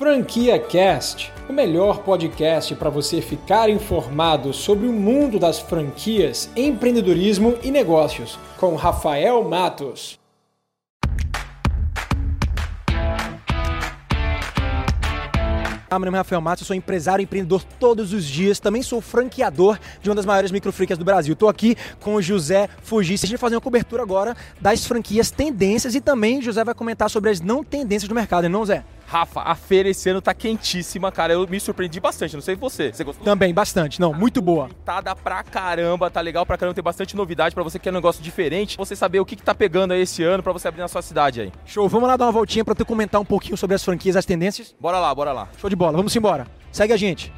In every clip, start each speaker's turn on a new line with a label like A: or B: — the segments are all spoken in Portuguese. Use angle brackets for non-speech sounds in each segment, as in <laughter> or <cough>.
A: Franquia Cast, o melhor podcast para você ficar informado sobre o mundo das franquias, empreendedorismo e negócios, com Rafael Matos.
B: Ah, meu nome é Rafael Matos, sou empresário empreendedor todos os dias, também sou franqueador de uma das maiores microfranquias do Brasil. Estou aqui com o José Fugis. A gente vai fazer uma cobertura agora das franquias tendências e também o José vai comentar sobre as não tendências do mercado, não, Zé?
C: Rafa, a feira esse ano tá quentíssima, cara. Eu me surpreendi bastante. Não sei você. Você gostou?
B: Também, bastante. Não, muito boa.
C: Tá pra caramba, tá legal pra caramba. Tem bastante novidade pra você que quer um negócio diferente. Você saber o que, que tá pegando aí esse ano pra você abrir na sua cidade aí.
B: Show. Vamos lá dar uma voltinha pra tu comentar um pouquinho sobre as franquias, as tendências?
C: Bora lá, bora lá.
B: Show de bola. Vamos embora. Segue a gente.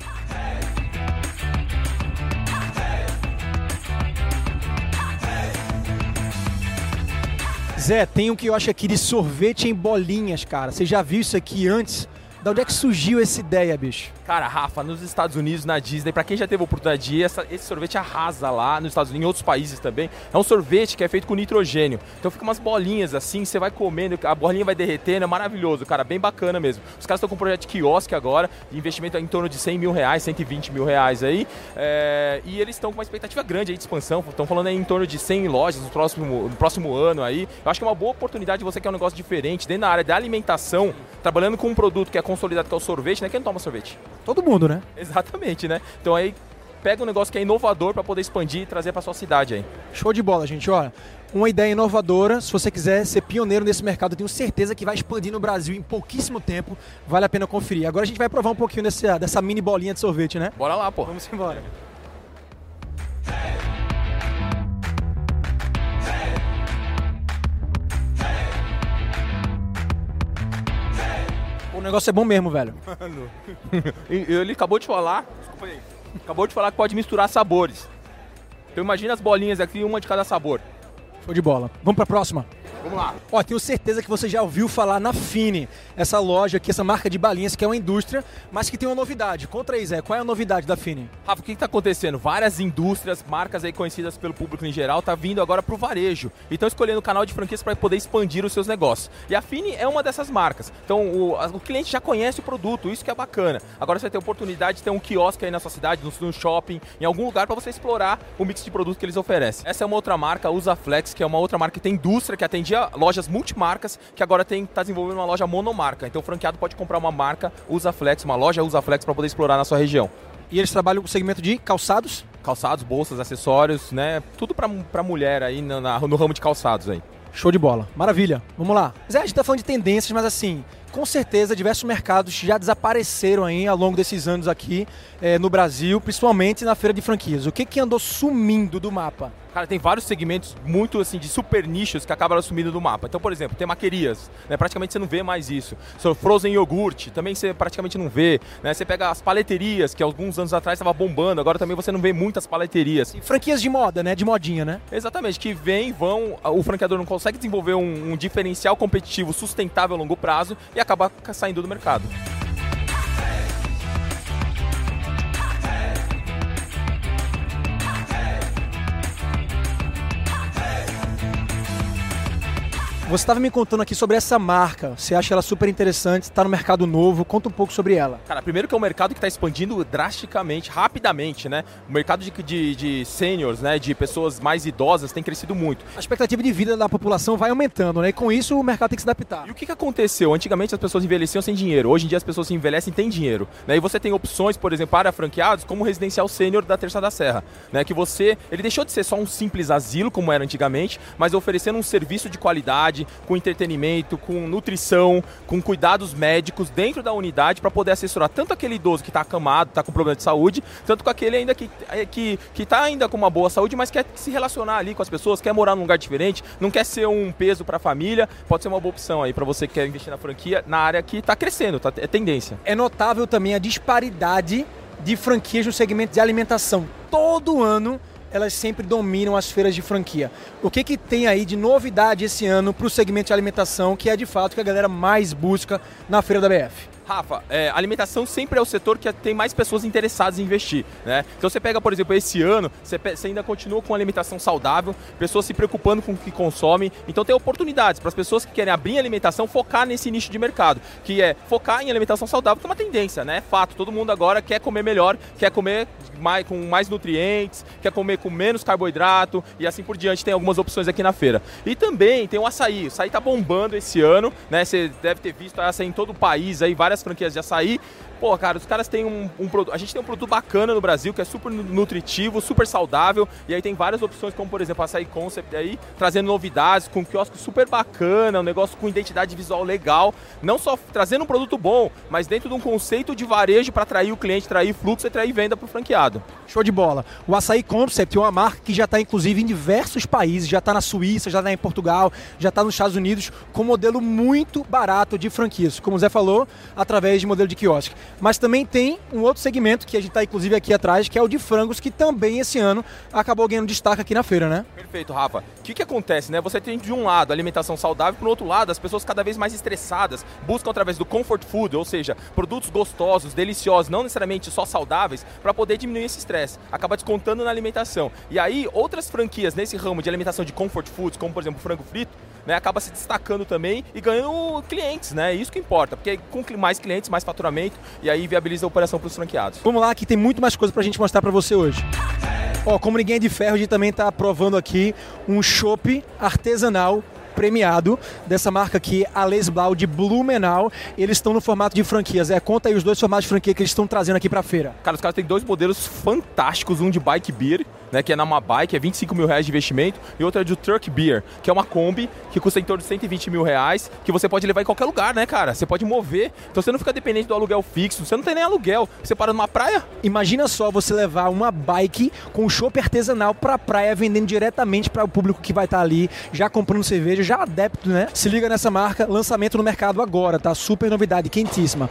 B: Zé, tem um que eu acho aqui de sorvete em bolinhas, cara. Você já viu isso aqui antes? Da onde é que surgiu essa ideia, bicho?
C: Cara, Rafa, nos Estados Unidos, na Disney, para quem já teve oportunidade de ir, essa, esse sorvete arrasa lá nos Estados Unidos, em outros países também. É um sorvete que é feito com nitrogênio. Então fica umas bolinhas assim, você vai comendo, a bolinha vai derretendo, é maravilhoso, cara, bem bacana mesmo. Os caras estão com um projeto de quiosque agora, de investimento em torno de 100 mil reais, 120 mil reais aí. É, e eles estão com uma expectativa grande aí de expansão, estão falando em torno de 100 lojas no próximo, no próximo ano aí. Eu acho que é uma boa oportunidade de você quer um negócio diferente, dentro da área da alimentação, trabalhando com um produto que é consolidado, que é o sorvete, né? Quem não toma sorvete?
B: Todo mundo, né? <laughs>
C: Exatamente, né? Então aí pega um negócio que é inovador para poder expandir e trazer para sua cidade aí.
B: Show de bola, gente. Olha, uma ideia inovadora. Se você quiser ser pioneiro nesse mercado, eu tenho certeza que vai expandir no Brasil em pouquíssimo tempo. Vale a pena conferir. Agora a gente vai provar um pouquinho dessa, dessa mini bolinha de sorvete, né?
C: Bora lá, pô.
B: Vamos embora. Negócio é bom mesmo, velho.
C: Mano. <laughs> Ele acabou de falar. Desculpa aí. Acabou de falar que pode misturar sabores. Então imagina as bolinhas aqui, uma de cada sabor.
B: Show de bola. Vamos pra próxima.
C: Vamos lá.
B: Ó, tenho certeza que você já ouviu falar na Fini, essa loja aqui, essa marca de balinhas que é uma indústria, mas que tem uma novidade. Contra aí, Zé, qual é a novidade da Fini?
C: Rafa, o que está acontecendo? Várias indústrias, marcas aí conhecidas pelo público em geral, tá vindo agora pro varejo. E estão escolhendo o canal de franquias para poder expandir os seus negócios. E a Fini é uma dessas marcas. Então o, o, cliente já conhece o produto, isso que é bacana. Agora você vai ter a oportunidade de ter um quiosque aí na sua cidade, no, no shopping, em algum lugar para você explorar o mix de produtos que eles oferecem. Essa é uma outra marca, a Usaflex, que é uma outra marca que tem indústria, que lojas multi multimarcas, que agora está desenvolvendo uma loja monomarca. Então o franqueado pode comprar uma marca Usaflex, uma loja Usaflex para poder explorar na sua região.
B: E eles trabalham com o segmento de calçados?
C: Calçados, bolsas, acessórios, né? Tudo para mulher aí no, no ramo de calçados aí.
B: Show de bola. Maravilha. Vamos lá. Zé, a gente tá falando de tendências, mas assim, com certeza diversos mercados já desapareceram aí ao longo desses anos aqui é, no Brasil, principalmente na feira de franquias. O que, que andou sumindo do mapa?
C: Cara, tem vários segmentos muito assim de super nichos que acabaram sumindo do mapa. Então, por exemplo, tem maquerias, né? Praticamente você não vê mais isso. So, frozen yogurt, também você praticamente não vê. Né? Você pega as paleterias, que alguns anos atrás estava bombando, agora também você não vê muitas paleterias.
B: E franquias de moda, né? De modinha, né?
C: Exatamente, que vem, vão, o franqueador não consegue desenvolver um, um diferencial competitivo sustentável a longo prazo e acaba saindo do mercado.
B: Você estava me contando aqui sobre essa marca. Você acha ela super interessante, está no mercado novo. Conta um pouco sobre ela.
C: Cara, primeiro que é um mercado que está expandindo drasticamente, rapidamente, né? O mercado de, de, de seniors, né? De pessoas mais idosas tem crescido muito.
B: A expectativa de vida da população vai aumentando, né? E com isso o mercado tem que se adaptar.
C: E o que, que aconteceu? Antigamente as pessoas envelheciam sem dinheiro. Hoje em dia as pessoas se envelhecem e têm dinheiro. Né? E você tem opções, por exemplo, para franqueados, como o residencial sênior da Terça da Serra. Né? Que você. Ele deixou de ser só um simples asilo, como era antigamente, mas oferecendo um serviço de qualidade com entretenimento, com nutrição, com cuidados médicos dentro da unidade para poder assessorar tanto aquele idoso que está acamado, está com problema de saúde, tanto com aquele ainda que é, que que está ainda com uma boa saúde, mas quer se relacionar ali com as pessoas, quer morar num lugar diferente, não quer ser um peso para a família, pode ser uma boa opção aí para você que quer investir na franquia na área que está crescendo, tá, é tendência.
B: É notável também a disparidade de franquias no segmento de alimentação. Todo ano elas sempre dominam as feiras de franquia. O que, que tem aí de novidade esse ano para o segmento de alimentação, que é de fato que a galera mais busca na feira da BF?
C: Rafa, é, alimentação sempre é o setor que tem mais pessoas interessadas em investir, né? Então você pega, por exemplo, esse ano, você, você ainda continua com alimentação saudável, pessoas se preocupando com o que consomem, então tem oportunidades para as pessoas que querem abrir alimentação focar nesse nicho de mercado, que é focar em alimentação saudável, que é uma tendência, né? É fato, todo mundo agora quer comer melhor, quer comer mais, com mais nutrientes, quer comer com menos carboidrato e assim por diante. Tem algumas opções aqui na feira. E também tem o açaí. O açaí tá bombando esse ano, né? Você deve ter visto açaí em todo o país aí, várias franquias de açaí. Pô, cara, os caras têm um, um produto. A gente tem um produto bacana no Brasil que é super nutritivo, super saudável. E aí tem várias opções, como por exemplo a Açaí Concept aí, trazendo novidades, com um quiosque super bacana, um negócio com identidade visual legal. Não só trazendo um produto bom, mas dentro de um conceito de varejo para atrair o cliente, atrair fluxo e atrair venda para o franqueado.
B: Show de bola. O Açaí Concept é uma marca que já está inclusive em diversos países, já está na Suíça, já está em Portugal, já está nos Estados Unidos, com um modelo muito barato de franquias. Como o Zé falou, através de modelo de quiosque. Mas também tem um outro segmento que a gente está inclusive aqui atrás, que é o de frangos, que também esse ano acabou ganhando destaque aqui na feira, né?
C: Perfeito, Rafa. O que, que acontece, né? Você tem de um lado alimentação saudável, por outro lado, as pessoas cada vez mais estressadas buscam através do comfort food, ou seja, produtos gostosos, deliciosos, não necessariamente só saudáveis, para poder diminuir esse estresse. Acaba descontando na alimentação. E aí, outras franquias nesse ramo de alimentação de comfort foods, como por exemplo frango frito, né, acaba se destacando também e ganhando clientes, né? Isso que importa, porque com mais clientes, mais faturamento e aí viabiliza a operação para os franqueados.
B: Vamos lá, que tem muito mais coisa para a gente mostrar para você hoje. Ó, como ninguém é de ferro, a gente também está provando aqui um chopp artesanal premiado dessa marca aqui, a Les Blau de Blumenau. Eles estão no formato de franquias. É, conta aí os dois formatos de franquia que eles estão trazendo aqui para a feira.
C: Cara, os caras têm dois modelos fantásticos, um de bike beer né, que é na uma bike, é 25 mil reais de investimento, e outra é de Truck Beer, que é uma Kombi que custa em torno de 120 mil reais, que você pode levar em qualquer lugar, né, cara? Você pode mover, então você não fica dependente do aluguel fixo, você não tem nem aluguel, você para numa praia.
B: Imagina só você levar uma bike com chopp artesanal pra praia, vendendo diretamente para o público que vai estar tá ali, já comprando cerveja, já adepto, né? Se liga nessa marca, lançamento no mercado agora, tá? Super novidade, quentíssima.